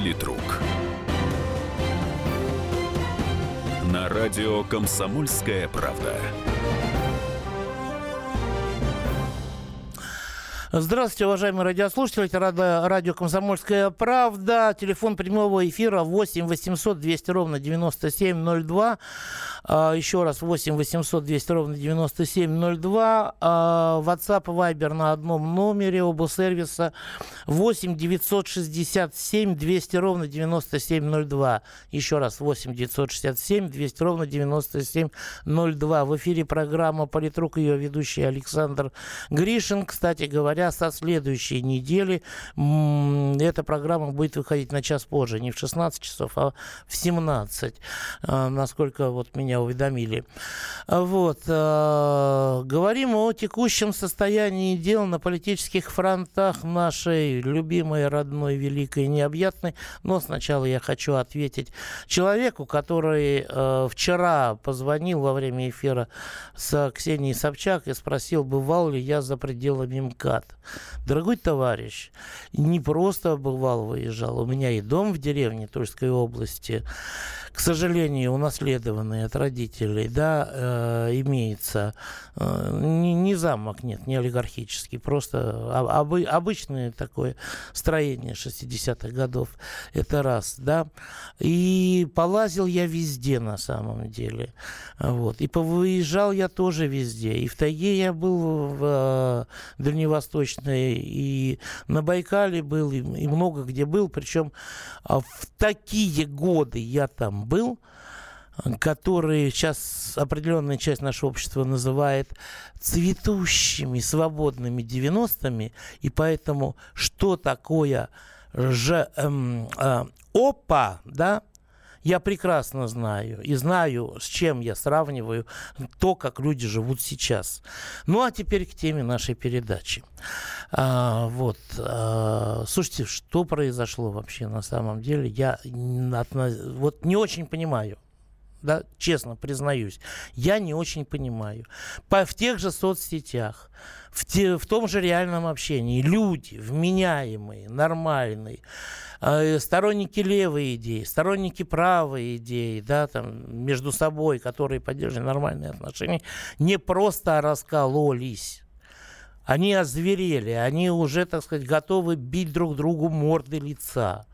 Политрук. На радио «Комсомольская правда». Здравствуйте, уважаемые радиослушатели. Это радио «Комсомольская правда». Телефон прямого эфира 8 800 200 ровно 9702. А, еще раз 8 800 200 ровно 9702. А, WhatsApp и Viber на одном номере оба сервиса 8 967 200 ровно 9702. Еще раз 8 967 200 ровно 9702. В эфире программа «Политрук», ее ведущий Александр Гришин. Кстати говоря, говоря, со следующей недели эта программа будет выходить на час позже, не в 16 часов, а в 17, а, насколько вот меня уведомили. Вот. А, говорим о текущем состоянии дел на политических фронтах нашей любимой, родной, великой, необъятной. Но сначала я хочу ответить человеку, который а, вчера позвонил во время эфира с Ксенией Собчак и спросил, бывал ли я за пределами МКАД. Дорогой товарищ, не просто бывал, выезжал. У меня и дом в деревне Тульской области, к сожалению, унаследованный от родителей, да, э, имеется. Э, не, не замок, нет, не олигархический, просто об, обычное такое строение 60-х годов. Это раз, да. И полазил я везде на самом деле. Вот. И повыезжал я тоже везде. И в тайге я был в э, Дальневосточной Восточной, и на Байкале был, и, и много где был. Причем а, в такие годы я там был, которые сейчас определенная часть нашего общества называет цветущими, свободными 90-ми, и поэтому что такое же эм, э, опа, да, я прекрасно знаю и знаю, с чем я сравниваю то, как люди живут сейчас. Ну а теперь к теме нашей передачи. А, вот, а, слушайте, что произошло вообще на самом деле? Я вот не очень понимаю да, честно признаюсь, я не очень понимаю. По, в тех же соцсетях, в, те, в том же реальном общении люди вменяемые, нормальные, э, сторонники левой идеи, сторонники правой идеи, да, там, между собой, которые поддерживают нормальные отношения, не просто раскололись, они озверели, они уже, так сказать, готовы бить друг другу морды лица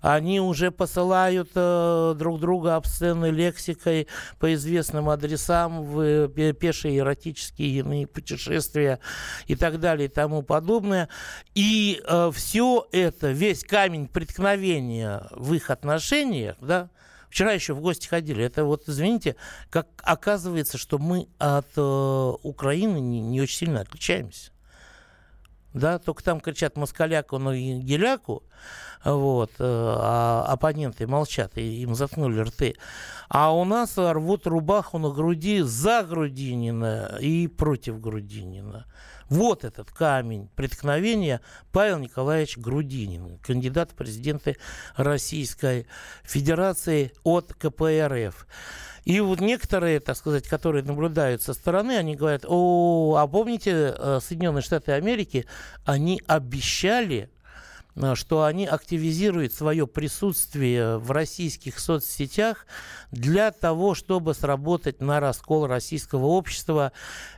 они уже посылают э, друг друга обсценной лексикой по известным адресам в э, пешие эротические иные путешествия и так далее и тому подобное. И э, все это, весь камень преткновения в их отношениях, да, Вчера еще в гости ходили. Это вот, извините, как оказывается, что мы от э, Украины не, не очень сильно отличаемся. Да, только там кричат москаляку, но и геляку вот, э, а оппоненты молчат, и им заткнули рты. А у нас рвут рубаху на груди за Грудинина и против Грудинина. Вот этот камень преткновения Павел Николаевич Грудинин, кандидат в президенты Российской Федерации от КПРФ. И вот некоторые, так сказать, которые наблюдают со стороны, они говорят, о, а помните, э, Соединенные Штаты Америки, они обещали Э, что они активизируют свое присутствие в российских соцсетях для того, чтобы сработать на раскол российского общества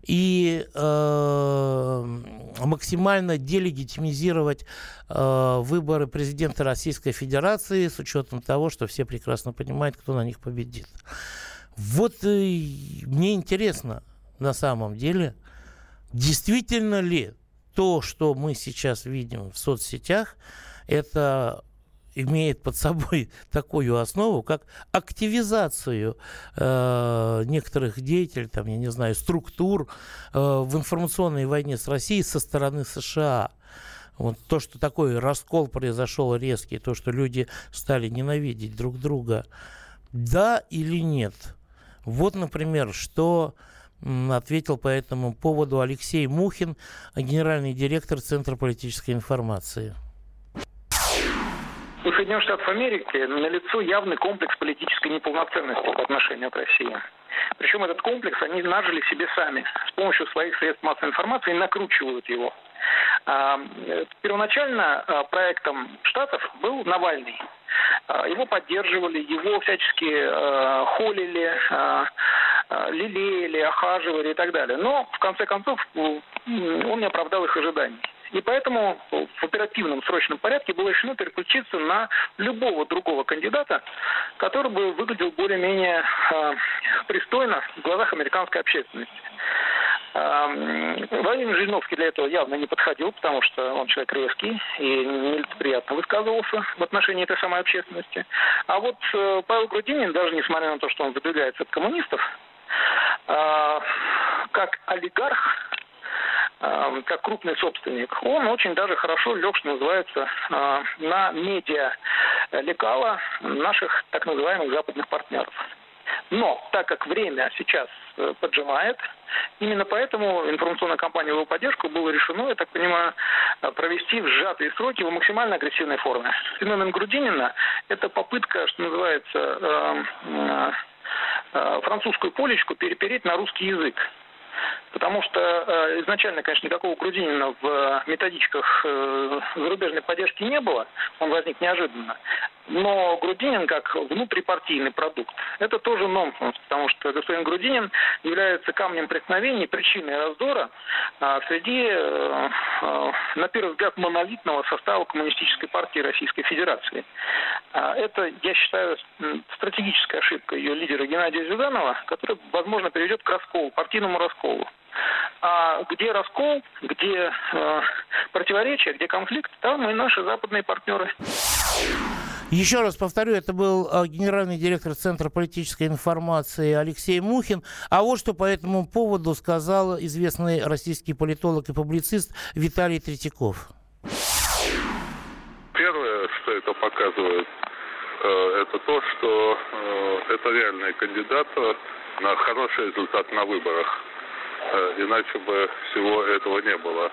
и э, максимально делегитимизировать э, выборы президента Российской Федерации с учетом того, что все прекрасно понимают, кто на них победит. Вот э, мне интересно на самом деле, действительно ли то, что мы сейчас видим в соцсетях, это имеет под собой такую основу, как активизацию э, некоторых деятелей, там, я не знаю, структур э, в информационной войне с Россией со стороны США. Вот то, что такой раскол произошел резкий, то, что люди стали ненавидеть друг друга, да или нет? Вот, например, что ответил по этому поводу Алексей Мухин, генеральный директор Центра политической информации. Соединенных Штатов Америки налицо явный комплекс политической неполноценности по отношению к России. Причем этот комплекс они нажили себе сами с помощью своих средств массовой информации и накручивают его. А, первоначально а, проектом Штатов был Навальный. А, его поддерживали, его всячески холили, лелеяли, охаживали и так далее. Но, в конце концов, он не оправдал их ожиданий. И поэтому в оперативном срочном порядке было решено переключиться на любого другого кандидата, который бы выглядел более-менее э, пристойно в глазах американской общественности. Владимир Жириновский для этого явно не подходил, потому что он человек резкий и нелицеприятно высказывался в отношении этой самой общественности. А вот э, Павел Грудинин, даже несмотря на то, что он выдвигается от коммунистов, э, как олигарх, э, как крупный собственник, он очень даже хорошо лег, что называется, на медиа лекала наших так называемых западных партнеров. Но так как время сейчас э, поджимает, именно поэтому информационная кампания его поддержку было решено, я так понимаю, э, провести в сжатые сроки в максимально агрессивной форме. Феномен Грудинина – это попытка, что называется, э, французскую полечку перепереть на русский язык. Потому что э, изначально, конечно, никакого Грудинина в методичках э, зарубежной поддержки не было, он возник неожиданно. Но Грудинин как внутрипартийный продукт, это тоже нонсенс, потому что господин Грудинин является камнем преткновения, причиной раздора а, среди, э, э, на первый взгляд, монолитного состава Коммунистической партии Российской Федерации. А, это, я считаю, стратегическая ошибка ее лидера Геннадия Зюганова, которая, возможно, приведет к расколу, партийному расколу. А где раскол, где э, противоречия, где конфликт, там и наши западные партнеры. Еще раз повторю, это был э, генеральный директор Центра политической информации Алексей Мухин. А вот что по этому поводу сказал известный российский политолог и публицист Виталий Третьяков. Первое, что это показывает, э, это то, что э, это реальный кандидат на хороший результат на выборах. Иначе бы всего этого не было.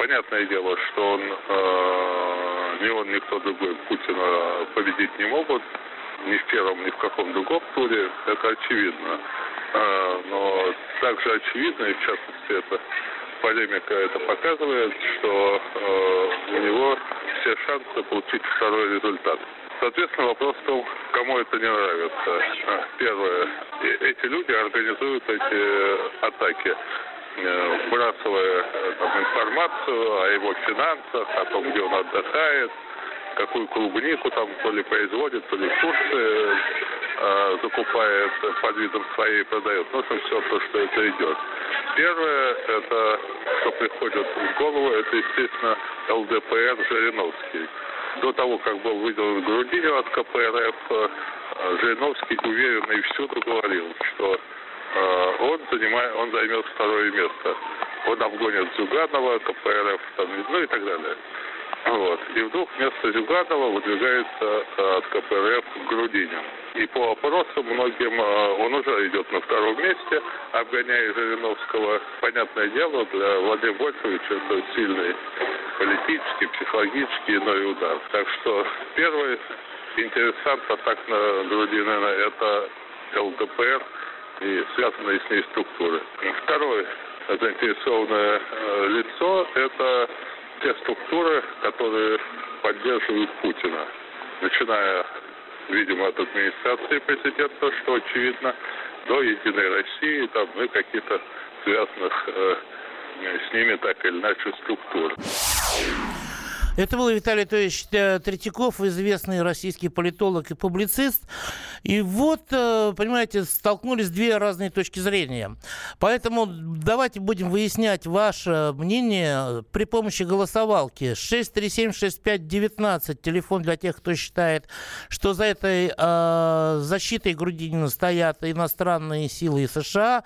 Понятное дело, что он ни он, ни кто другой Путина победить не могут. Ни в первом, ни в каком другом туре. Это очевидно. А, но также очевидно, и в частности это полемика это показывает, что э, у него все шансы получить второй результат. Соответственно, вопрос в том, кому это не нравится. А, первое, эти люди организуют эти атаки. Э, вбрасывая э, там, информацию о его финансах, о том, где он отдыхает, какую клубнику там то ли производит, то ли в Турции э, закупает под видом своей продает. Ну, это все то, что это идет. Первое, это, что приходит в голову, это, естественно, ЛДПР Жириновский. До того, как был выделен Грудинин от КПРФ, э, Жириновский уверенно и всюду говорил, что Э, он, занимает, он займет второе место. Он обгонит Зюганова, КПРФ, там, ну и так далее. Вот. И вдруг вместо Зюганова выдвигается э, от КПРФ Грудинин. И по опросам многим э, он уже идет на втором месте, обгоняя Жириновского. Понятное дело, для Владимира Вольфовича это сильный политический, психологический иной удар. Так что первый интересант атак на Грудинина это ЛДПР – и связанные с ней структуры. Второе заинтересованное э, лицо – это те структуры, которые поддерживают Путина, начиная, видимо, от администрации президента, что очевидно, до Единой России, там, и каких-то связанных э, с ними так или иначе структур. Это был Виталий Анатольевич Третьяков, известный российский политолог и публицист. И вот, э, понимаете, столкнулись две разные точки зрения. Поэтому давайте будем выяснять ваше мнение при помощи голосовалки. 6376519, телефон для тех, кто считает, что за этой э, защитой Грудинина стоят иностранные силы США.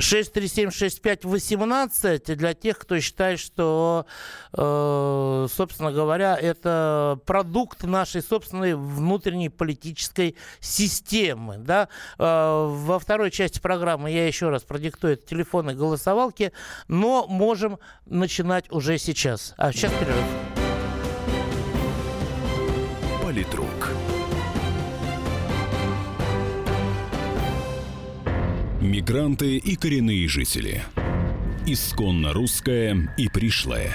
6376518 для тех, кто считает, что, э, собственно говоря, это продукт нашей собственной внутренней политической системы. Да? Э, во второй части программы я еще раз продиктую телефоны голосовалки, но можем начинать уже сейчас. А сейчас перерыв. Политрук. Мигранты и коренные жители. Исконно русская и пришлая.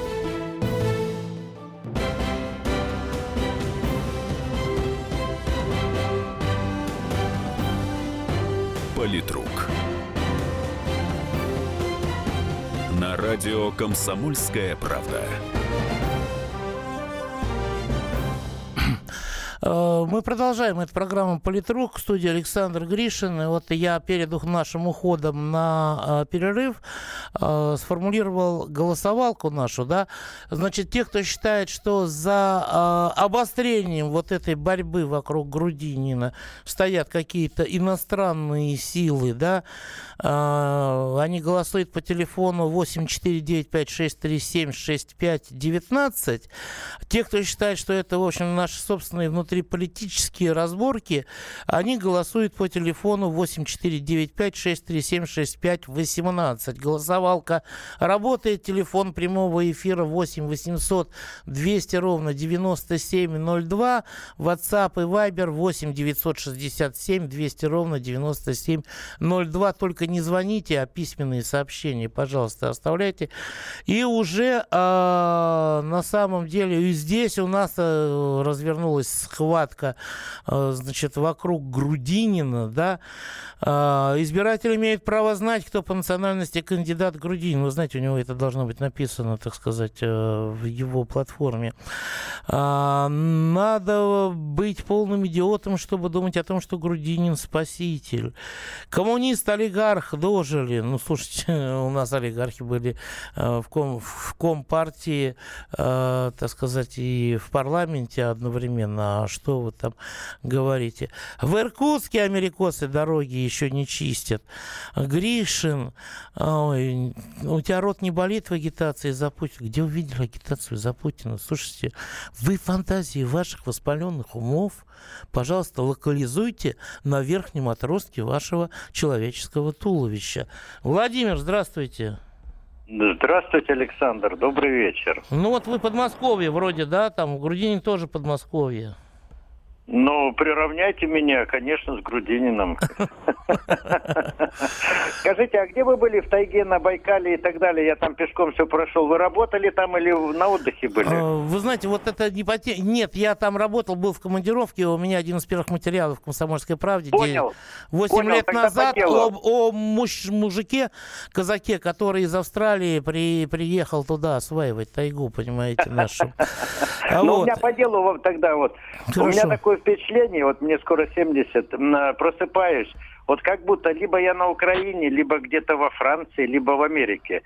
Политрук. На радио «Комсомольская правда». Мы продолжаем эту программу «Политрук» в студии Александр Гришин. И вот я перед нашим уходом на э, перерыв э, сформулировал голосовалку нашу. Да? Значит, те, кто считает, что за обострением вот этой борьбы вокруг Грудинина стоят какие-то иностранные силы, да, они голосуют по телефону 8495-637-6519. Те, кто считает, что это, в общем, наши собственные внутренние внутриполитические разборки, они голосуют по телефону 8495-637-6518. Голосовалка работает. Телефон прямого эфира 8 800 200 ровно 9702. WhatsApp и Viber 8 967 200 ровно 9702. Только не звоните, а письменные сообщения, пожалуйста, оставляйте. И уже э, на самом деле и здесь у нас э, развернулась схватка, э, значит, вокруг Грудинина, да, э, избиратель имеет право знать, кто по национальности кандидат Грудинин. Вы знаете, у него это должно быть написано, так сказать, э, в его платформе. Надо быть полным идиотом, чтобы думать о том, что Грудинин спаситель. Коммунист, олигарх дожили. Ну, слушайте, у нас олигархи были в, ком, в компартии, так сказать, и в парламенте одновременно. Что вы там говорите? В Иркутске америкосы дороги еще не чистят. Гришин, ой, у тебя рот не болит в агитации за Путина? Где вы видели агитацию за Путина? Слушайте, вы фантазии ваших воспаленных умов, пожалуйста, локализуйте на верхнем отростке вашего человеческого туловища. Владимир, здравствуйте. Здравствуйте, Александр. Добрый вечер. Ну вот вы Подмосковье вроде, да? Там в Грудине тоже Подмосковье. Ну, приравняйте меня, конечно, с Грудининым. Скажите, а где вы были в тайге, на Байкале и так далее? Я там пешком все прошел. Вы работали там или на отдыхе были? А, вы знаете, вот это не поте... Нет, я там работал, был в командировке. У меня один из первых материалов в «Комсомольской правде». Понял. Восемь лет назад о, о муж, мужике, казаке, который из Австралии при... приехал туда осваивать тайгу, понимаете, нашу. А ну, у меня по делу вот тогда вот. У меня такое впечатление, вот мне скоро 70, просыпаюсь, вот как будто либо я на Украине, либо где-то во Франции, либо в Америке.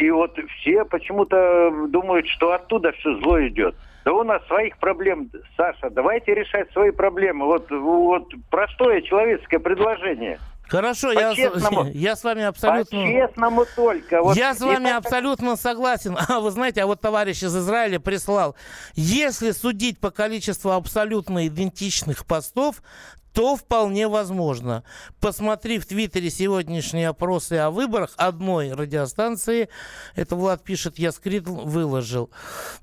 И вот все почему-то думают, что оттуда все зло идет. Да у нас своих проблем, Саша, давайте решать свои проблемы. Вот, вот простое человеческое предложение. Хорошо, я, я с вами абсолютно... По-честному только. Вот я с вами так... абсолютно согласен. А вы знаете, а вот товарищ из Израиля прислал, если судить по количеству абсолютно идентичных постов, то вполне возможно. Посмотри в Твиттере сегодняшние опросы о выборах одной радиостанции. Это Влад пишет, я скрит выложил.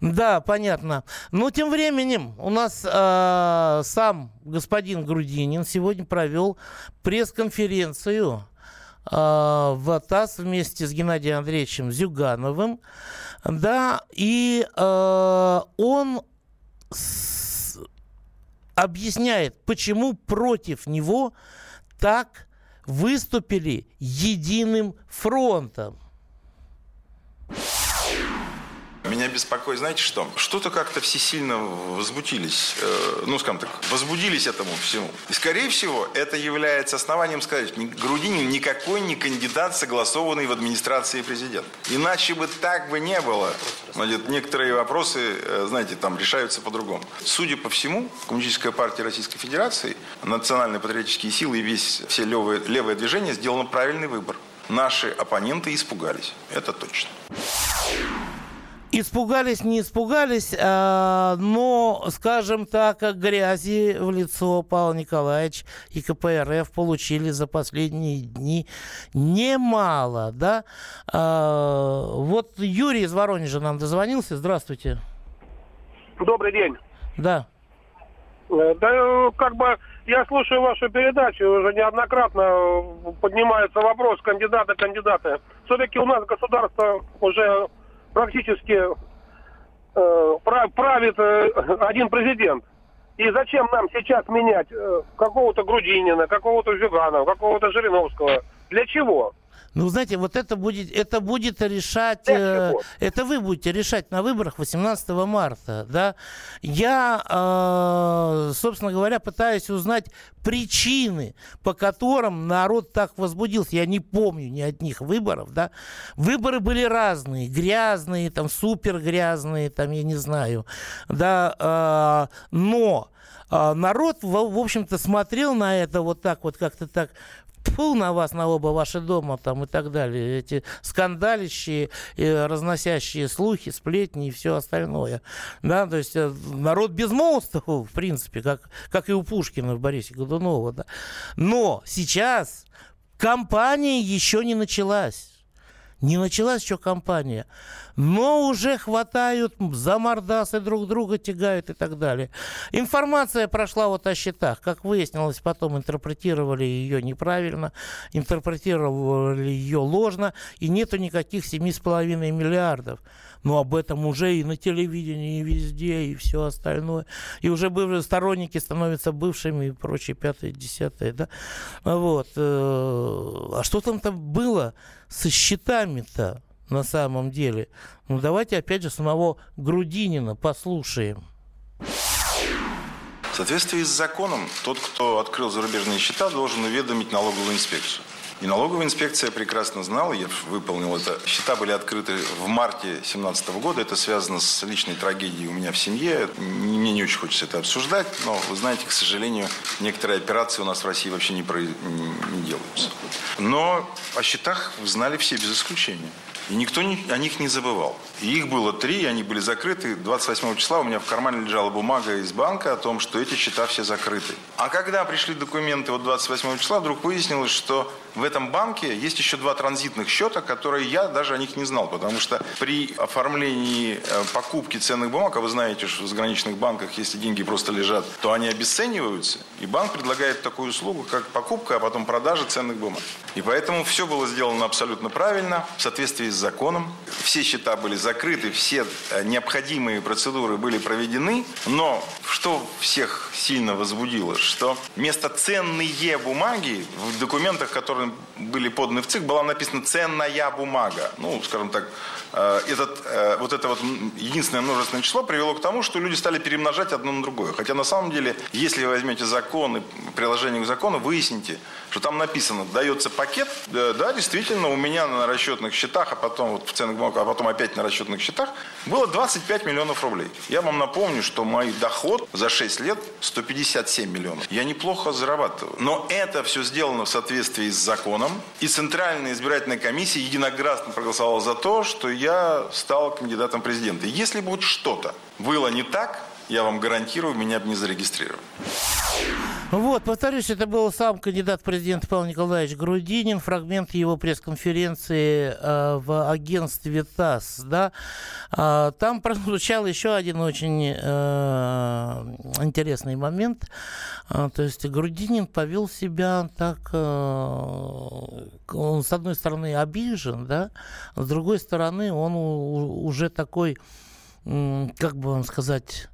Да, понятно. Но тем временем у нас э, сам господин Грудинин сегодня провел пресс-конференцию э, в ТАСС вместе с Геннадием Андреевичем Зюгановым. Да, и э, он объясняет, почему против него так выступили единым фронтом. Меня беспокоит, знаете что? Что-то как-то все сильно возбудились, э, ну, скажем так, возбудились этому всему. И, скорее всего, это является основанием сказать, Грудинин никакой не кандидат, согласованный в администрации президента. Иначе бы так бы не было. Значит, некоторые вопросы, э, знаете, там решаются по-другому. Судя по всему, Коммунистическая партия Российской Федерации, национальные патриотические силы и весь, все левое, левое движение сделано правильный выбор. Наши оппоненты испугались. Это точно. Испугались, не испугались, а, но, скажем так, грязи в лицо Павел Николаевич и КПРФ получили за последние дни немало, да? А, вот Юрий из Воронежа нам дозвонился. Здравствуйте. Добрый день. Да. Э, да, как бы я слушаю вашу передачу, уже неоднократно поднимается вопрос кандидата-кандидата. Все-таки у нас государство уже практически э, правит э, один президент. И зачем нам сейчас менять э, какого-то Грудинина, какого-то Зюганова, какого-то Жириновского? Для чего? Ну, знаете, вот это будет, это будет решать, э, это вы будете решать на выборах 18 марта, да. Я, э, собственно говоря, пытаюсь узнать причины, по которым народ так возбудился. Я не помню ни одних выборов, да. Выборы были разные, грязные, там, супер грязные, там, я не знаю, да, э, но э, народ, в, в общем-то, смотрел на это вот так вот, как-то так Фу на вас, на оба ваши дома там и так далее. Эти скандалищие, разносящие слухи, сплетни и все остальное. Да, то есть э, народ безмолвствовал, в принципе, как, как и у Пушкина в Борисе Годунова. Да. Но сейчас кампания еще не началась. Не началась еще кампания но уже хватают за мордасы друг друга, тягают и так далее. Информация прошла вот о счетах. Как выяснилось, потом интерпретировали ее неправильно, интерпретировали ее ложно, и нету никаких 7,5 миллиардов. Но об этом уже и на телевидении, и везде, и все остальное. И уже бывшие сторонники становятся бывшими и прочее, пятое, десятое, да. Вот. Э, а что там-то было со счетами-то? На самом деле. Ну давайте опять же самого Грудинина послушаем. В соответствии с законом, тот, кто открыл зарубежные счета, должен уведомить налоговую инспекцию. И налоговая инспекция прекрасно знала, я выполнил это. Счета были открыты в марте 2017 года. Это связано с личной трагедией у меня в семье. Мне не очень хочется это обсуждать, но вы знаете, к сожалению, некоторые операции у нас в России вообще не, про... не делаются. Но о счетах знали все без исключения. И никто не, о них не забывал. И их было три, они были закрыты. 28 числа у меня в кармане лежала бумага из банка о том, что эти счета все закрыты. А когда пришли документы вот 28 числа, вдруг выяснилось, что в этом банке есть еще два транзитных счета, которые я даже о них не знал, потому что при оформлении э, покупки ценных бумаг, а вы знаете, что в заграничных банках, если деньги просто лежат, то они обесцениваются, и банк предлагает такую услугу, как покупка, а потом продажа ценных бумаг. И поэтому все было сделано абсолютно правильно, в соответствии с законом. Все счета были закрыты, все э, необходимые процедуры были проведены, но что всех сильно возбудило, что вместо ценные бумаги в документах, которые были поданы в ЦИК, была написана «ценная бумага». Ну, скажем так, э, этот, э, вот это вот единственное множественное число привело к тому, что люди стали перемножать одно на другое. Хотя на самом деле, если вы возьмете закон и приложение к закону, выясните, что там написано, дается пакет, да, действительно, у меня на расчетных счетах, а потом вот в ценных бумагах, а потом опять на расчетных счетах, было 25 миллионов рублей. Я вам напомню, что мой доход за 6 лет 157 миллионов. Я неплохо зарабатываю. Но это все сделано в соответствии с законом. И Центральная избирательная комиссия единогласно проголосовала за то, что я стал кандидатом президента. Если бы вот что-то было не так, я вам гарантирую, меня бы не зарегистрировали. Вот, повторюсь, это был сам кандидат президента Павел Николаевич Грудинин, фрагмент его пресс-конференции э, в агентстве ТАСС, да. Э, там прозвучал еще один очень э, интересный момент. Э, то есть Грудинин повел себя так, э, он с одной стороны обижен, да, с другой стороны он уже такой, как бы вам сказать,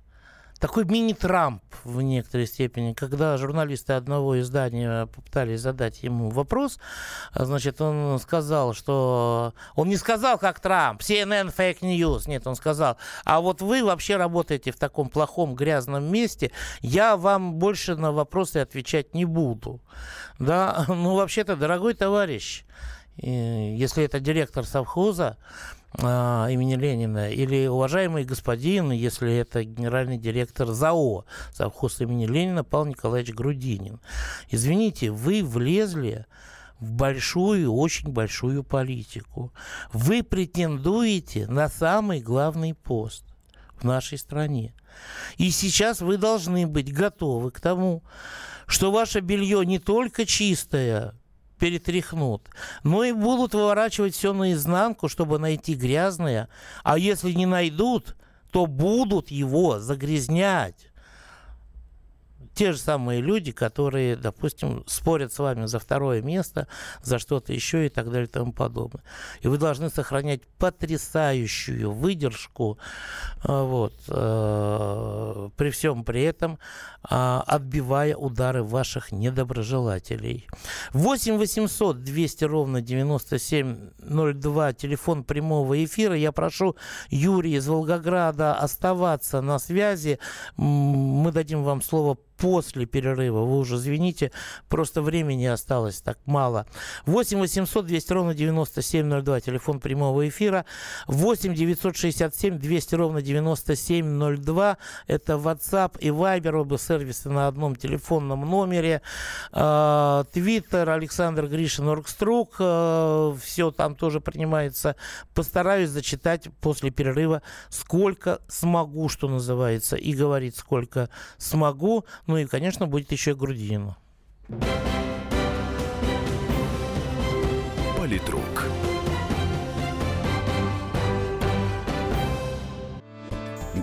такой мини-Трамп в некоторой степени, когда журналисты одного издания попытались задать ему вопрос, значит, он сказал, что... Он не сказал, как Трамп, CNN fake news, нет, он сказал, а вот вы вообще работаете в таком плохом грязном месте, я вам больше на вопросы отвечать не буду. Да, ну вообще-то, дорогой товарищ, если это директор совхоза, а, имени Ленина, или уважаемый господин, если это генеральный директор ЗАО, совхоз имени Ленина, Павел Николаевич Грудинин. Извините, вы влезли в большую, очень большую политику. Вы претендуете на самый главный пост в нашей стране. И сейчас вы должны быть готовы к тому, что ваше белье не только чистое, перетряхнут. Но и будут выворачивать все наизнанку, чтобы найти грязное. А если не найдут, то будут его загрязнять те же самые люди, которые, допустим, спорят с вами за второе место, за что-то еще и так далее и тому подобное. И вы должны сохранять потрясающую выдержку, э, вот, э, при всем при этом э, отбивая удары ваших недоброжелателей. 8 800 200 ровно 9702, телефон прямого эфира. Я прошу Юрия из Волгограда оставаться на связи. Мы дадим вам слово после перерыва. Вы уже извините, просто времени осталось так мало. 8 800 200 ровно 9702, телефон прямого эфира. 8 967 200 ровно 9702, это WhatsApp и Viber, оба сервисы на одном телефонном номере. А, Твиттер, Александр Гришин, Оргструк, а, все там тоже принимается. Постараюсь зачитать после перерыва сколько смогу, что называется, и говорить сколько смогу. Ну и, конечно, будет еще и Грудинину. Политрук.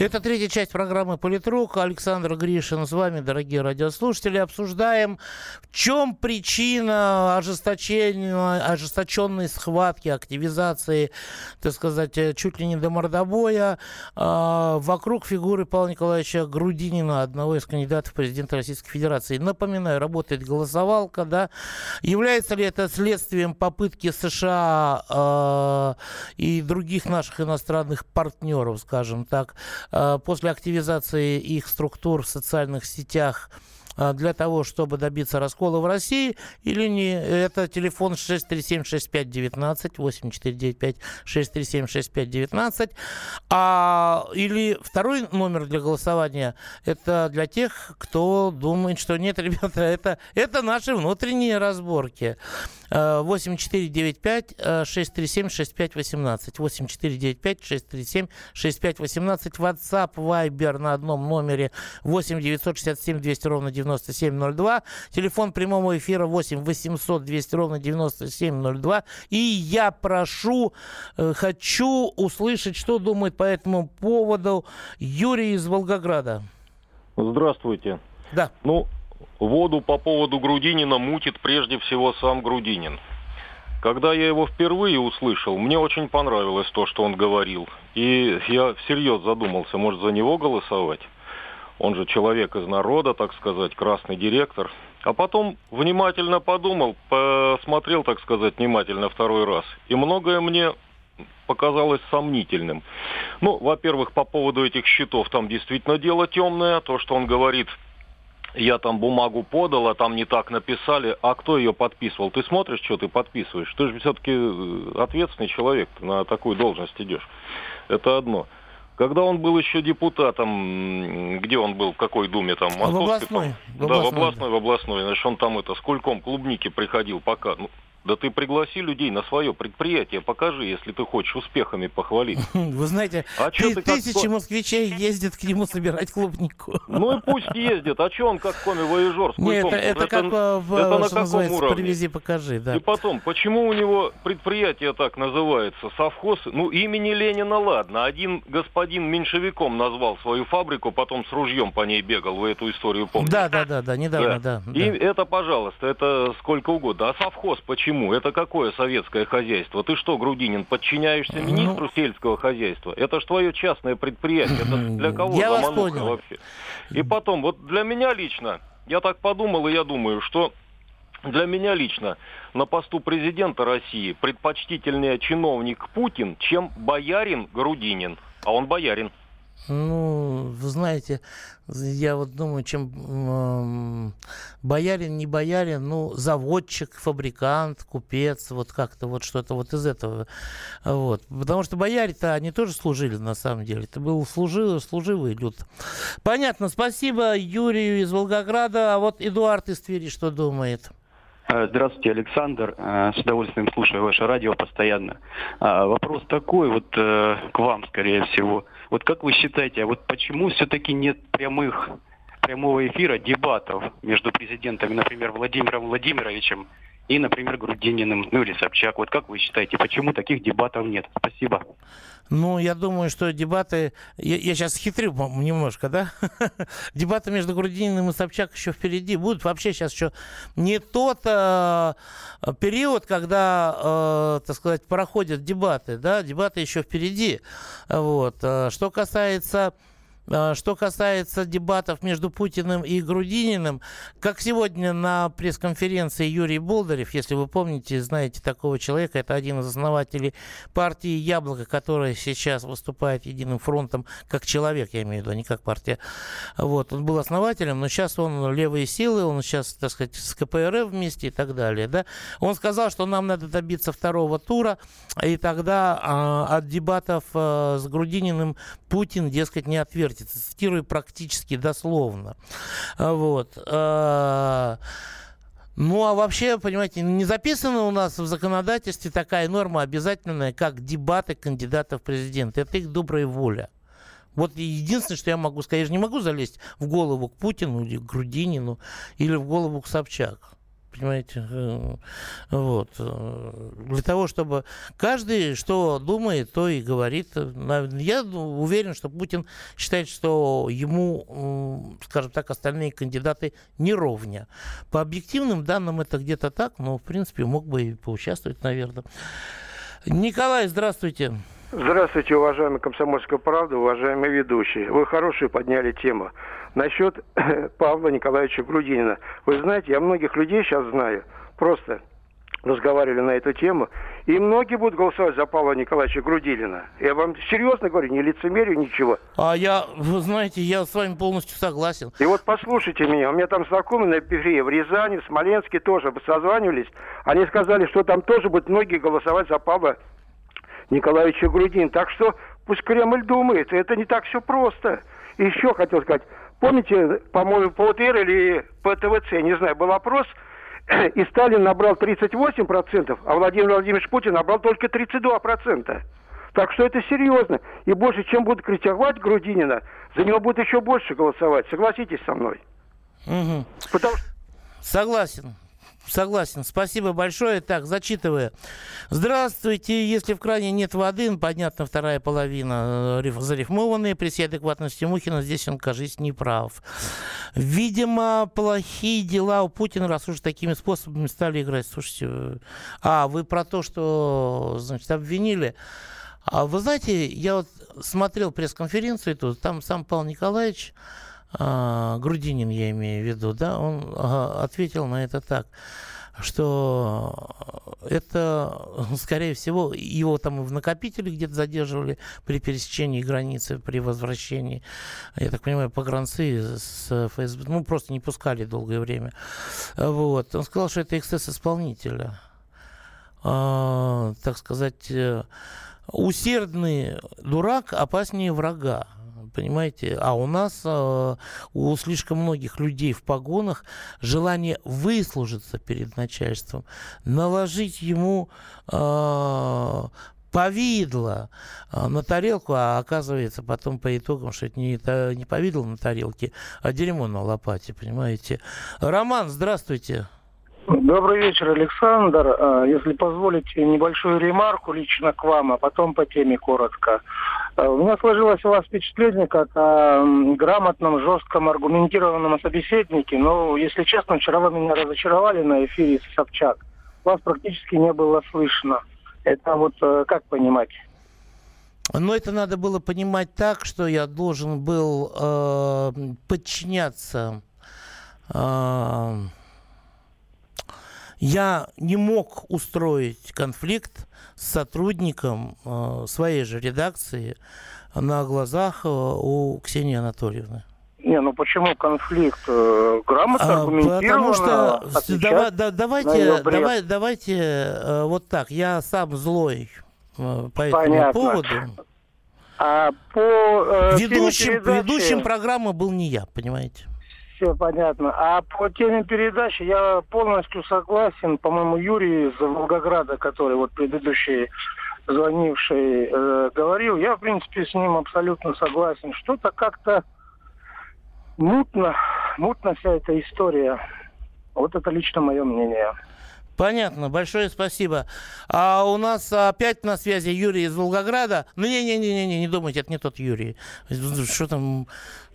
Это третья часть программы «Политрук». Александр Гришин с вами, дорогие радиослушатели. Обсуждаем, в чем причина ожесточения, ожесточенной схватки, активизации, так сказать, чуть ли не до мордобоя э, вокруг фигуры Павла Николаевича Грудинина, одного из кандидатов в президента Российской Федерации. Напоминаю, работает голосовалка, да. Является ли это следствием попытки США э, и других наших иностранных партнеров, скажем так, после активизации их структур в социальных сетях а, для того, чтобы добиться раскола в России или не. Это телефон 637-6519, 8495-637-6519. А, или второй номер для голосования, это для тех, кто думает, что нет, ребята, это, это наши внутренние разборки. 8495-637-6518. 8495-637-6518. WhatsApp, Viber на одном номере 8 967 200 ровно 9702. Телефон прямого эфира 8 800 200 ровно 9702. И я прошу, э, хочу услышать, что думает по этому поводу Юрий из Волгограда. Здравствуйте. Да. Ну, воду по поводу Грудинина мутит прежде всего сам Грудинин. Когда я его впервые услышал, мне очень понравилось то, что он говорил. И я всерьез задумался, может, за него голосовать он же человек из народа, так сказать, красный директор. А потом внимательно подумал, посмотрел, так сказать, внимательно второй раз. И многое мне показалось сомнительным. Ну, во-первых, по поводу этих счетов, там действительно дело темное. То, что он говорит я там бумагу подал, а там не так написали, а кто ее подписывал? Ты смотришь, что ты подписываешь? Ты же все-таки э, ответственный человек, ты на такую должность идешь. Это одно. Когда он был еще депутатом, где он был, в какой думе там? В областной. В областной. Да, в областной, в областной. Значит, он там это, с кульком клубники приходил пока. Ну, да ты пригласи людей на свое предприятие, покажи, если ты хочешь успехами похвалить. Вы знаете, а ты, ты тысячи как... москвичей ездят к нему собирать клубнику. Ну и пусть ездят, а что он как коми-вояжер? Нет, это, это, это как в, это на каком уровне? Привези, покажи, да. И потом, почему у него предприятие так называется, совхоз? Ну, имени Ленина ладно, один господин меньшевиком назвал свою фабрику, потом с ружьем по ней бегал, вы эту историю помните? Да, да, да, да, недавно, да. да, И это, пожалуйста, это сколько угодно. А совхоз почему? Почему? Это какое советское хозяйство? Ты что, Грудинин, подчиняешься ну. министру ну... сельского хозяйства? Это ж твое частное предприятие. Это для кого я вас понял. вообще? И потом, вот для меня лично, я так подумал, и я думаю, что для меня лично на посту президента России предпочтительнее чиновник Путин, чем боярин Грудинин. А он боярин. Ну, вы знаете, я вот думаю, чем э, боярин, не боярин, ну, заводчик, фабрикант, купец, вот как-то вот что-то вот из этого. Вот. Потому что бояре-то, они тоже служили на самом деле. Это был служивый, служивый люд. Понятно, спасибо Юрию из Волгограда. А вот Эдуард из Твери что думает? Э, здравствуйте, Александр. Э, с удовольствием слушаю ваше радио постоянно. А, вопрос такой вот э, к вам, скорее всего. Вот как вы считаете, а вот почему все-таки нет прямых прямого эфира дебатов между президентами, например, Владимиром Владимировичем и, например, Грудининым, ну или Собчак. Вот как вы считаете, почему таких дебатов нет? Спасибо. Ну, я думаю, что дебаты... Я, я сейчас хитрю немножко, да? дебаты между Грудининым и Собчак еще впереди будут. Вообще сейчас еще не тот э, период, когда, э, так сказать, проходят дебаты, да? Дебаты еще впереди. Вот. Э, что касается что касается дебатов между Путиным и Грудининым, как сегодня на пресс-конференции Юрий Болдырев, если вы помните, знаете такого человека, это один из основателей партии «Яблоко», которая сейчас выступает единым фронтом как человек, я имею в виду, а не как партия. Вот, он был основателем, но сейчас он левые силы, он сейчас, так сказать, с КПРФ вместе и так далее. Да? Он сказал, что нам надо добиться второго тура, и тогда а, от дебатов а, с Грудининым Путин, дескать, не отвертится цитирую практически дословно. Вот. А, ну, а вообще, понимаете, не записана у нас в законодательстве такая норма обязательная, как дебаты кандидатов в президенты. Это их добрая воля. Вот единственное, что я могу сказать, я же не могу залезть в голову к Путину или к Грудинину или в голову к Собчак понимаете, э, вот, э, для того, чтобы каждый, что думает, то и говорит. Я уверен, что Путин считает, что ему, скажем так, остальные кандидаты не ровня. По объективным данным это где-то так, но, в принципе, мог бы и поучаствовать, наверное. Николай, здравствуйте. Здравствуйте, уважаемый «Комсомольская правда», уважаемые ведущие. Вы хорошую подняли тему. Насчет Павла Николаевича Грудинина. Вы знаете, я многих людей сейчас знаю, просто разговаривали на эту тему, и многие будут голосовать за Павла Николаевича Грудинина. Я вам серьезно говорю, не лицемерию, ничего. А я, вы знаете, я с вами полностью согласен. И вот послушайте меня, у меня там знакомые на периферии в Рязани, в Смоленске тоже созванивались. Они сказали, что там тоже будут многие голосовать за Павла Николаевича Грудин. Так что пусть Кремль думает, это не так все просто. И еще хотел сказать, помните, по-моему, по ОТР или по ТВЦ, не знаю, был опрос, и Сталин набрал 38%, а Владимир Владимирович Путин набрал только 32%. Так что это серьезно. И больше, чем будут критиковать Грудинина, за него будет еще больше голосовать. Согласитесь со мной? Угу. Потому... Согласен. Согласен. Спасибо большое. Так, зачитывая. Здравствуйте. Если в кране нет воды, понятно, вторая половина э, зарифмованные. При всей адекватности Мухина здесь он, кажется, не прав. Видимо, плохие дела у Путина, раз уж такими способами стали играть. Слушайте, э, а, вы про то, что, значит, обвинили. А вы знаете, я вот смотрел пресс-конференцию тут, там сам Павел Николаевич а, Грудинин, я имею в виду, да, он ответил на это так, что это, скорее всего, его там в накопителе где-то задерживали при пересечении границы, при возвращении. Я так понимаю, погранцы с ФСБ, ну, просто не пускали долгое время. Вот. Он сказал, что это эксцесс исполнителя. А, так сказать, э, усердный дурак опаснее врага понимаете? А у нас, э, у слишком многих людей в погонах желание выслужиться перед начальством, наложить ему э, повидло э, на тарелку, а оказывается потом по итогам, что это не, это не повидло на тарелке, а дерьмо на лопате, понимаете? Роман, здравствуйте. Добрый вечер, Александр. Если позволите, небольшую ремарку лично к вам, а потом по теме коротко. А, у меня сложилось у вас впечатление как о грамотном, жестком, аргументированном собеседнике, но, если честно, вчера вы меня разочаровали на эфире с Собчак. Вас практически не было слышно. Это вот э, как понимать? Но это надо было понимать так, что я должен был э, подчиняться э, я не мог устроить конфликт с сотрудником э, своей же редакции на глазах э, у Ксении Анатольевны. Не, ну почему конфликт? Э, грамотно, а, Потому что давай, да, давайте, давай, давайте вот так. Я сам злой по этому Понятно. поводу. А по э, ведущим, передачи... ведущим программы был не я, понимаете? Все понятно. А по теме передачи я полностью согласен. По-моему, Юрий из Волгограда, который вот предыдущий звонивший э, говорил, я, в принципе, с ним абсолютно согласен. Что-то как-то мутно, мутно вся эта история. Вот это лично мое мнение. Понятно, большое спасибо. А у нас опять на связи Юрий из Волгограда. Ну, не-не-не, не думайте, это не тот Юрий. Что там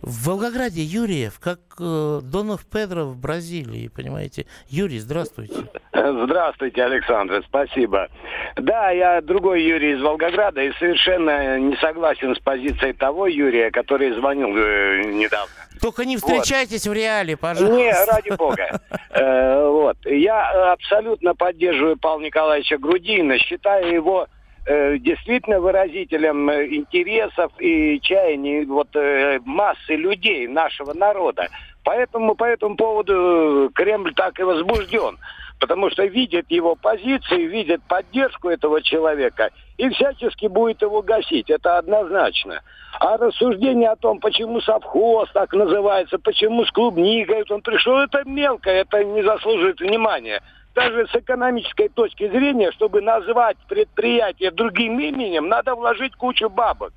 в Волгограде Юрьев, как э, Донов Педро в Бразилии, понимаете? Юрий, здравствуйте. Здравствуйте, Александр, спасибо. Да, я другой Юрий из Волгограда и совершенно не согласен с позицией того Юрия, который звонил э, недавно. Только не встречайтесь вот. в реале, пожалуйста. Не, ради бога. Э, вот. Я абсолютно поддерживаю Павла Николаевича Грудина, считаю его Э, действительно выразителем э, интересов и чаяний вот э, массы людей нашего народа. Поэтому по этому поводу Кремль так и возбужден. Потому что видит его позиции, видит поддержку этого человека и всячески будет его гасить. Это однозначно. А рассуждение о том, почему совхоз так называется, почему с клубникой он пришел, это мелко, это не заслуживает внимания даже с экономической точки зрения, чтобы назвать предприятие другим именем, надо вложить кучу бабок.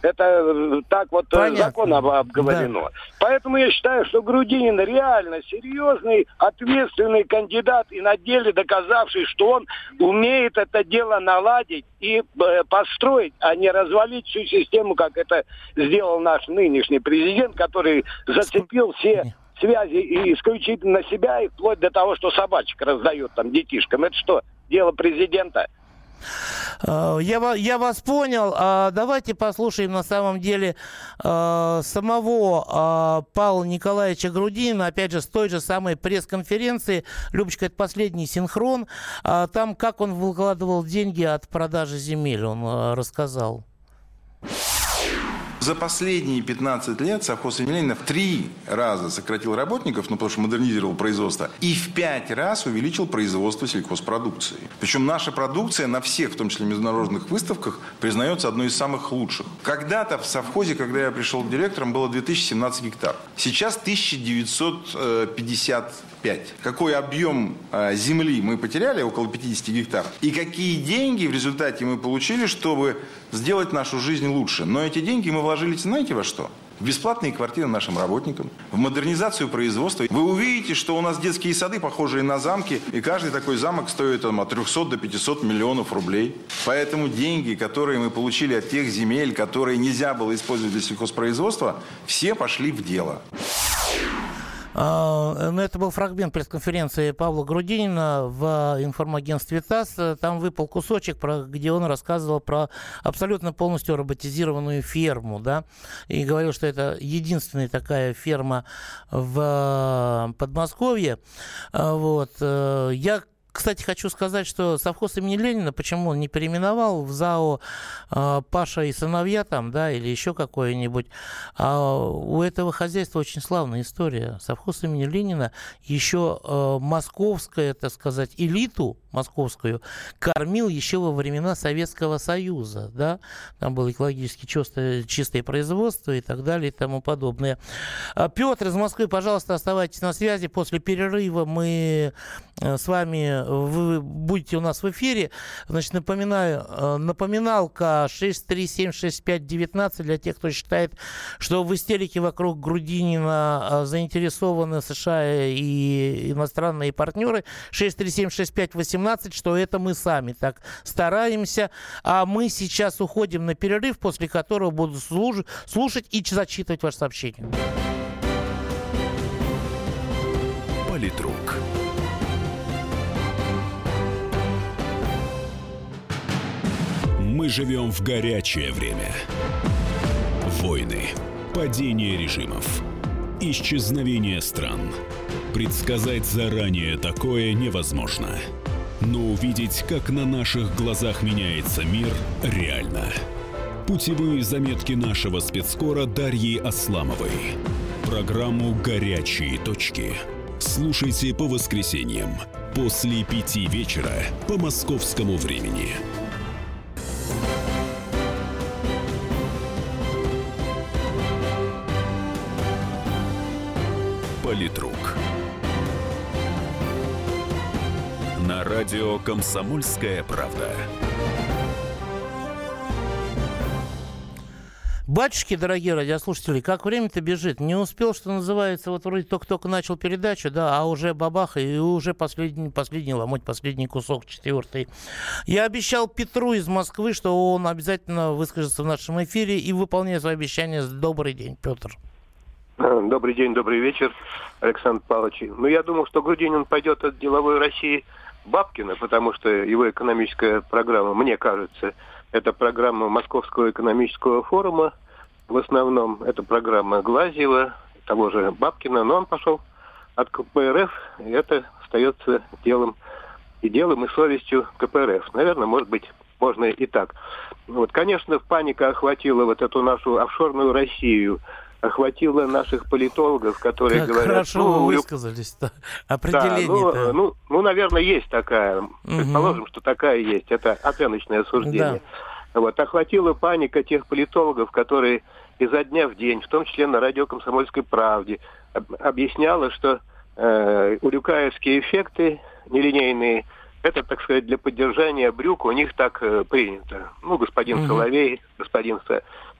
Это э, так вот э, Понятно. закон обговорено. Да. Поэтому я считаю, что Грудинин реально серьезный, ответственный кандидат и на деле доказавший, что он умеет это дело наладить и э, построить, а не развалить всю систему, как это сделал наш нынешний президент, который зацепил все связи и исключительно на себя, и вплоть до того, что собачек раздают там детишкам. Это что, дело президента? Э, я, я вас понял. А давайте послушаем на самом деле э, самого э, Павла Николаевича Грудинина, опять же, с той же самой пресс-конференции. Любочка, это последний синхрон. А там, как он выкладывал деньги от продажи земель, он рассказал. За последние 15 лет совхоз Емельянина в три раза сократил работников, ну, потому что модернизировал производство, и в пять раз увеличил производство сельхозпродукции. Причем наша продукция на всех, в том числе международных выставках, признается одной из самых лучших. Когда-то в совхозе, когда я пришел директором, было 2017 гектар. Сейчас 1955. Какой объем э, земли мы потеряли, около 50 гектар, и какие деньги в результате мы получили, чтобы сделать нашу жизнь лучше. Но эти деньги мы вложили, знаете во что? в бесплатные квартиры нашим работникам, в модернизацию производства. Вы увидите, что у нас детские сады, похожие на замки, и каждый такой замок стоит там, от 300 до 500 миллионов рублей. Поэтому деньги, которые мы получили от тех земель, которые нельзя было использовать для сельхозпроизводства, все пошли в дело. А, ну, это был фрагмент пресс-конференции Павла Грудинина в информагентстве ТАСС. Там выпал кусочек, где он рассказывал про абсолютно полностью роботизированную ферму, да, и говорил, что это единственная такая ферма в Подмосковье. А, вот. Э, я кстати, хочу сказать, что совхоз имени Ленина, почему он не переименовал в ЗАО э, Паша и сыновья там, да, или еще какое-нибудь. А у этого хозяйства очень славная история. Совхоз имени Ленина еще э, московская, так сказать, элиту московскую кормил еще во времена Советского Союза, да, там было экологически чистое, чистое производство и так далее и тому подобное. А, Петр из Москвы, пожалуйста, оставайтесь на связи. После перерыва мы э, с вами вы будете у нас в эфире. Значит, напоминаю, э, напоминалка 6376519 для тех, кто считает, что в истерике вокруг Грудинина э, заинтересованы США и иностранные партнеры. 6376518, что это мы сами так стараемся. А мы сейчас уходим на перерыв, после которого буду слушать и зачитывать ваше сообщение. Политрук. Мы живем в горячее время. Войны, падение режимов, исчезновение стран. Предсказать заранее такое невозможно. Но увидеть, как на наших глазах меняется мир, реально. Путевые заметки нашего спецкора Дарьи Асламовой. Программу «Горячие точки». Слушайте по воскресеньям после пяти вечера по московскому времени. Политрук. На радио «Комсомольская правда». Батюшки, дорогие радиослушатели, как время-то бежит. Не успел, что называется, вот вроде только-только начал передачу, да, а уже бабаха, и уже последний, последний ломоть, последний кусок, четвертый. Я обещал Петру из Москвы, что он обязательно выскажется в нашем эфире и выполняет свое обещание. Добрый день, Петр. Добрый день, добрый вечер, Александр Павлович. Ну, я думал, что Грудинин пойдет от деловой России Бабкина, потому что его экономическая программа, мне кажется, это программа Московского экономического форума. В основном это программа Глазьева, того же Бабкина, но он пошел от КПРФ, и это остается делом и делом, и совестью КПРФ. Наверное, может быть, можно и так. Вот, конечно, паника охватила вот эту нашу офшорную Россию – охватило наших политологов, которые как говорят... Хорошо ну, вы высказались. -то. Определение. Да, ну, ну, ну, наверное, есть такая. Угу. Предположим, что такая есть. Это оценочное суждение. Да. Вот, охватила паника тех политологов, которые изо дня в день, в том числе на радио «Комсомольской правде», об, объясняла, что э, урюкаевские эффекты нелинейные, это, так сказать, для поддержания брюк у них так э, принято. Ну, господин угу. Соловей, господин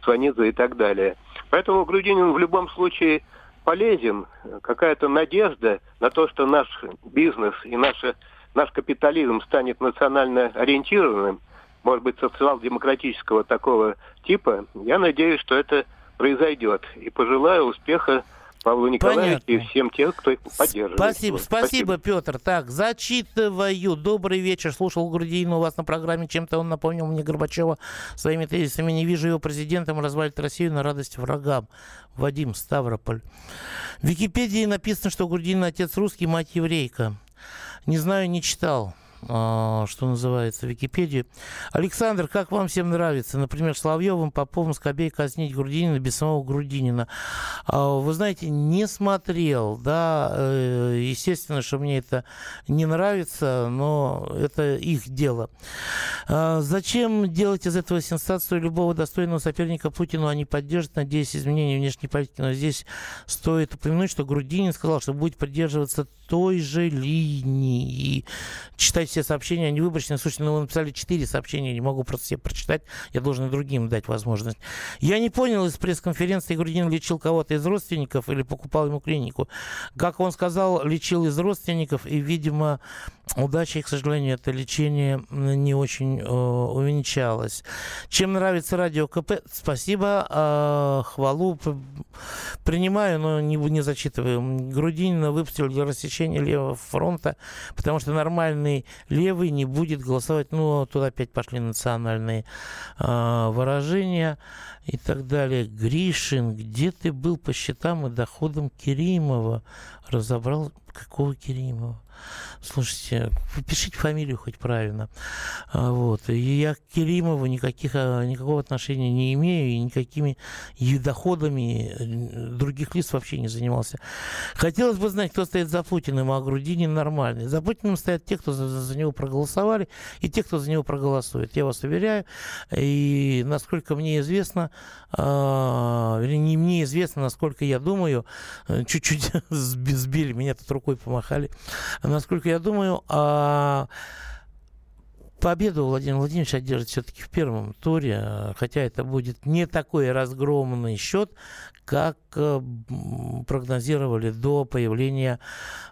Сванидзе и так далее. Поэтому Грудинин в любом случае полезен. Какая-то надежда на то, что наш бизнес и наша, наш капитализм станет национально ориентированным, может быть, социал-демократического такого типа, я надеюсь, что это произойдет. И пожелаю успеха Павлу Николаевичу Понятно. и всем тем, кто их поддерживает. Спасибо, спасибо, спасибо, Петр. Так, зачитываю. Добрый вечер. Слушал Грудинина у вас на программе. Чем-то он напомнил мне Горбачева своими тезисами. Не вижу его президентом. Развалит Россию на радость врагам. Вадим Ставрополь. В Википедии написано, что Грудинин отец русский, мать еврейка. Не знаю, не читал. А, что называется, Википедию. Александр, как вам всем нравится? Например, Соловьевым, Поповым, Скобей казнить Грудинина без самого Грудинина. А, вы знаете, не смотрел, да, э, естественно, что мне это не нравится, но это их дело. А, зачем делать из этого сенсацию любого достойного соперника Путину они поддержат, надеюсь, изменения внешней политики. Но здесь стоит упомянуть, что Грудинин сказал, что будет придерживаться той же линии. Читать все сообщения, они выборочные. Слушайте, ну вы написали четыре сообщения, не могу просто все прочитать. Я должен другим дать возможность. Я не понял из пресс-конференции, Грудинин лечил кого-то из родственников или покупал ему клинику. Как он сказал, лечил из родственников, и, видимо, удачей, к сожалению, это лечение не очень э, увенчалось. Чем нравится радио КП? Спасибо, э, хвалу принимаю, но не, не зачитываю. Грудинина выпустил для рассечения левого фронта, потому что нормальный левый не будет голосовать. Ну, тут опять пошли национальные э, выражения и так далее. Гришин, где ты был по счетам и доходам Керимова? Разобрал, какого Керимова? Слушайте, пишите фамилию хоть правильно. А, вот. И я к Керимову никаких, а, никакого отношения не имею и никакими доходами э, других лиц вообще не занимался. Хотелось бы знать, кто стоит за Путиным, а Грудинин нормальный. За Путиным стоят те, кто за, за него проголосовали, и те, кто за него проголосует. Я вас уверяю. И насколько мне известно, э, не мне известно, насколько я думаю, э, чуть-чуть сбили, меня тут рукой помахали, насколько я думаю, а, победу Владимир Владимирович одержит все-таки в первом туре, хотя это будет не такой разгромный счет, как э, прогнозировали до появления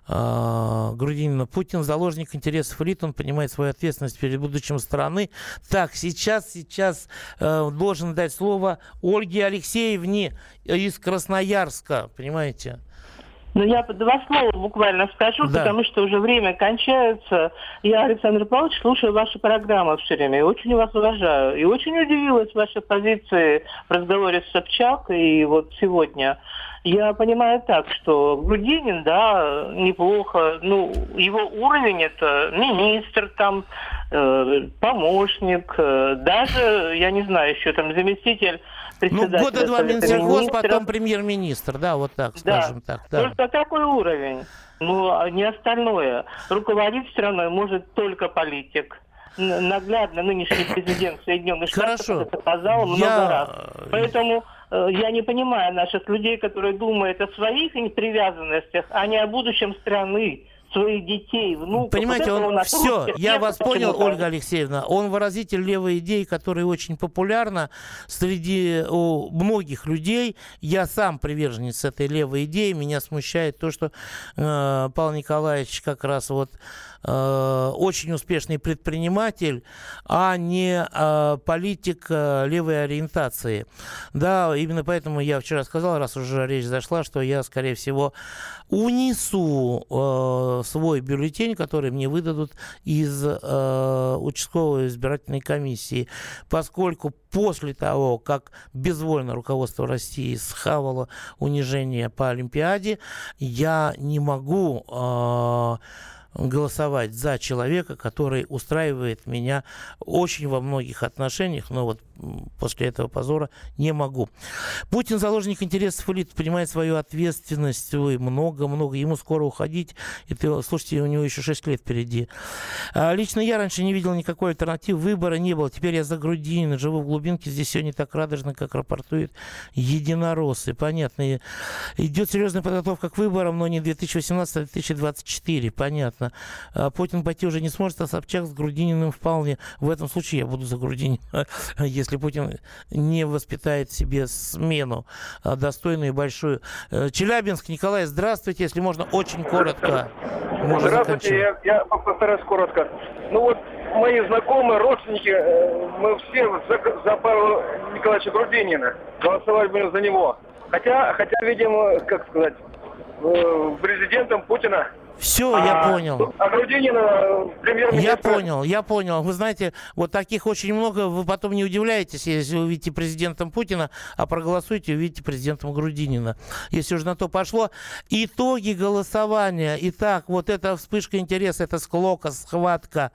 э, Грудинина. Путин заложник интересов элит, он понимает свою ответственность перед будущим страны. Так, сейчас, сейчас э, должен дать слово Ольге Алексеевне из Красноярска, понимаете? Ну, я два слова буквально скажу, да. потому что уже время кончается. Я, Александр Павлович, слушаю ваши программы все время и очень вас уважаю. И очень удивилась вашей позиции в разговоре с Собчак и вот сегодня. Я понимаю так, что Грудинин, да, неплохо. Ну, его уровень это министр, там, э, помощник, э, даже, я не знаю, еще там заместитель ну, года два Минсельхоз, потом премьер-министр, да, вот так, да. скажем так. Да. Просто такой уровень. Ну, а не остальное. Руководить страной может только политик наглядно нынешний президент Соединенных Штатов это показал много я... раз. Поэтому я не понимаю наших людей, которые думают о своих привязанностях, а не о будущем страны своих детей, внуков. Понимаете, вот он, все, я вас понял, Ольга Алексеевна, он выразитель левой идеи, которая очень популярна среди у многих людей. Я сам приверженец этой левой идеи. Меня смущает то, что э, Павел Николаевич как раз вот Э, очень успешный предприниматель, а не э, политик э, левой ориентации. Да, именно поэтому я вчера сказал, раз уже речь зашла, что я, скорее всего, унесу э, свой бюллетень, который мне выдадут из э, участковой избирательной комиссии, поскольку после того, как безвольно руководство России схавало унижение по Олимпиаде, я не могу э, голосовать за человека, который устраивает меня очень во многих отношениях, но вот после этого позора не могу. Путин заложник интересов элит, понимает свою ответственность, ой, много-много, ему скоро уходить, и ты, слушайте, у него еще 6 лет впереди. А лично я раньше не видел никакой альтернативы, выбора не было, теперь я за Грудинина, живу в глубинке, здесь все не так радужно, как рапортуют единороссы, понятно. Идет серьезная подготовка к выборам, но не 2018, а 2024, понятно. А Путин пойти уже не сможет, а Собчак с Грудининым вполне. В этом случае я буду за Грудинина, если если Путин не воспитает себе смену а, достойную и большую. Э, Челябинск, Николай, здравствуйте, если можно, очень коротко. Можно здравствуйте, я, я постараюсь коротко. Ну вот мои знакомые, родственники, э, мы все за, за Павла Николаевича Грудинина голосовали бы за него. Хотя, хотя, видимо, как сказать, э, президентом Путина все, а, я понял. А Грудинина премьер-министр... Я понял, я понял. Вы знаете, вот таких очень много, вы потом не удивляетесь, если увидите президентом Путина, а проголосуете, увидите президентом Грудинина. Если уже на то пошло. Итоги голосования. Итак, вот эта вспышка интереса, это склока, схватка.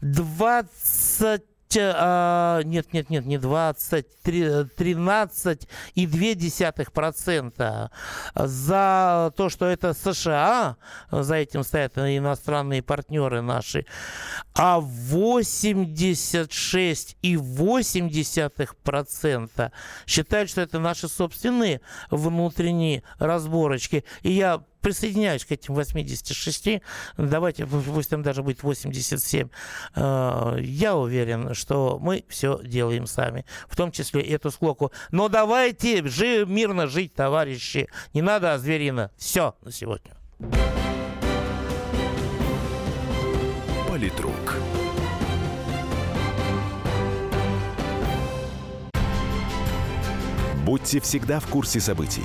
20 а, нет, нет, нет, не 20, 13 и 2 процента за то, что это США, за этим стоят иностранные партнеры наши, а 86 и 80 процента считают, что это наши собственные внутренние разборочки. И я присоединяюсь к этим 86. Давайте, пусть там даже будет 87. Э, я уверен, что мы все делаем сами, в том числе эту склоку. Но давайте жи, мирно жить, товарищи. Не надо, зверина. Все на сегодня. Политрук. Будьте всегда в курсе событий.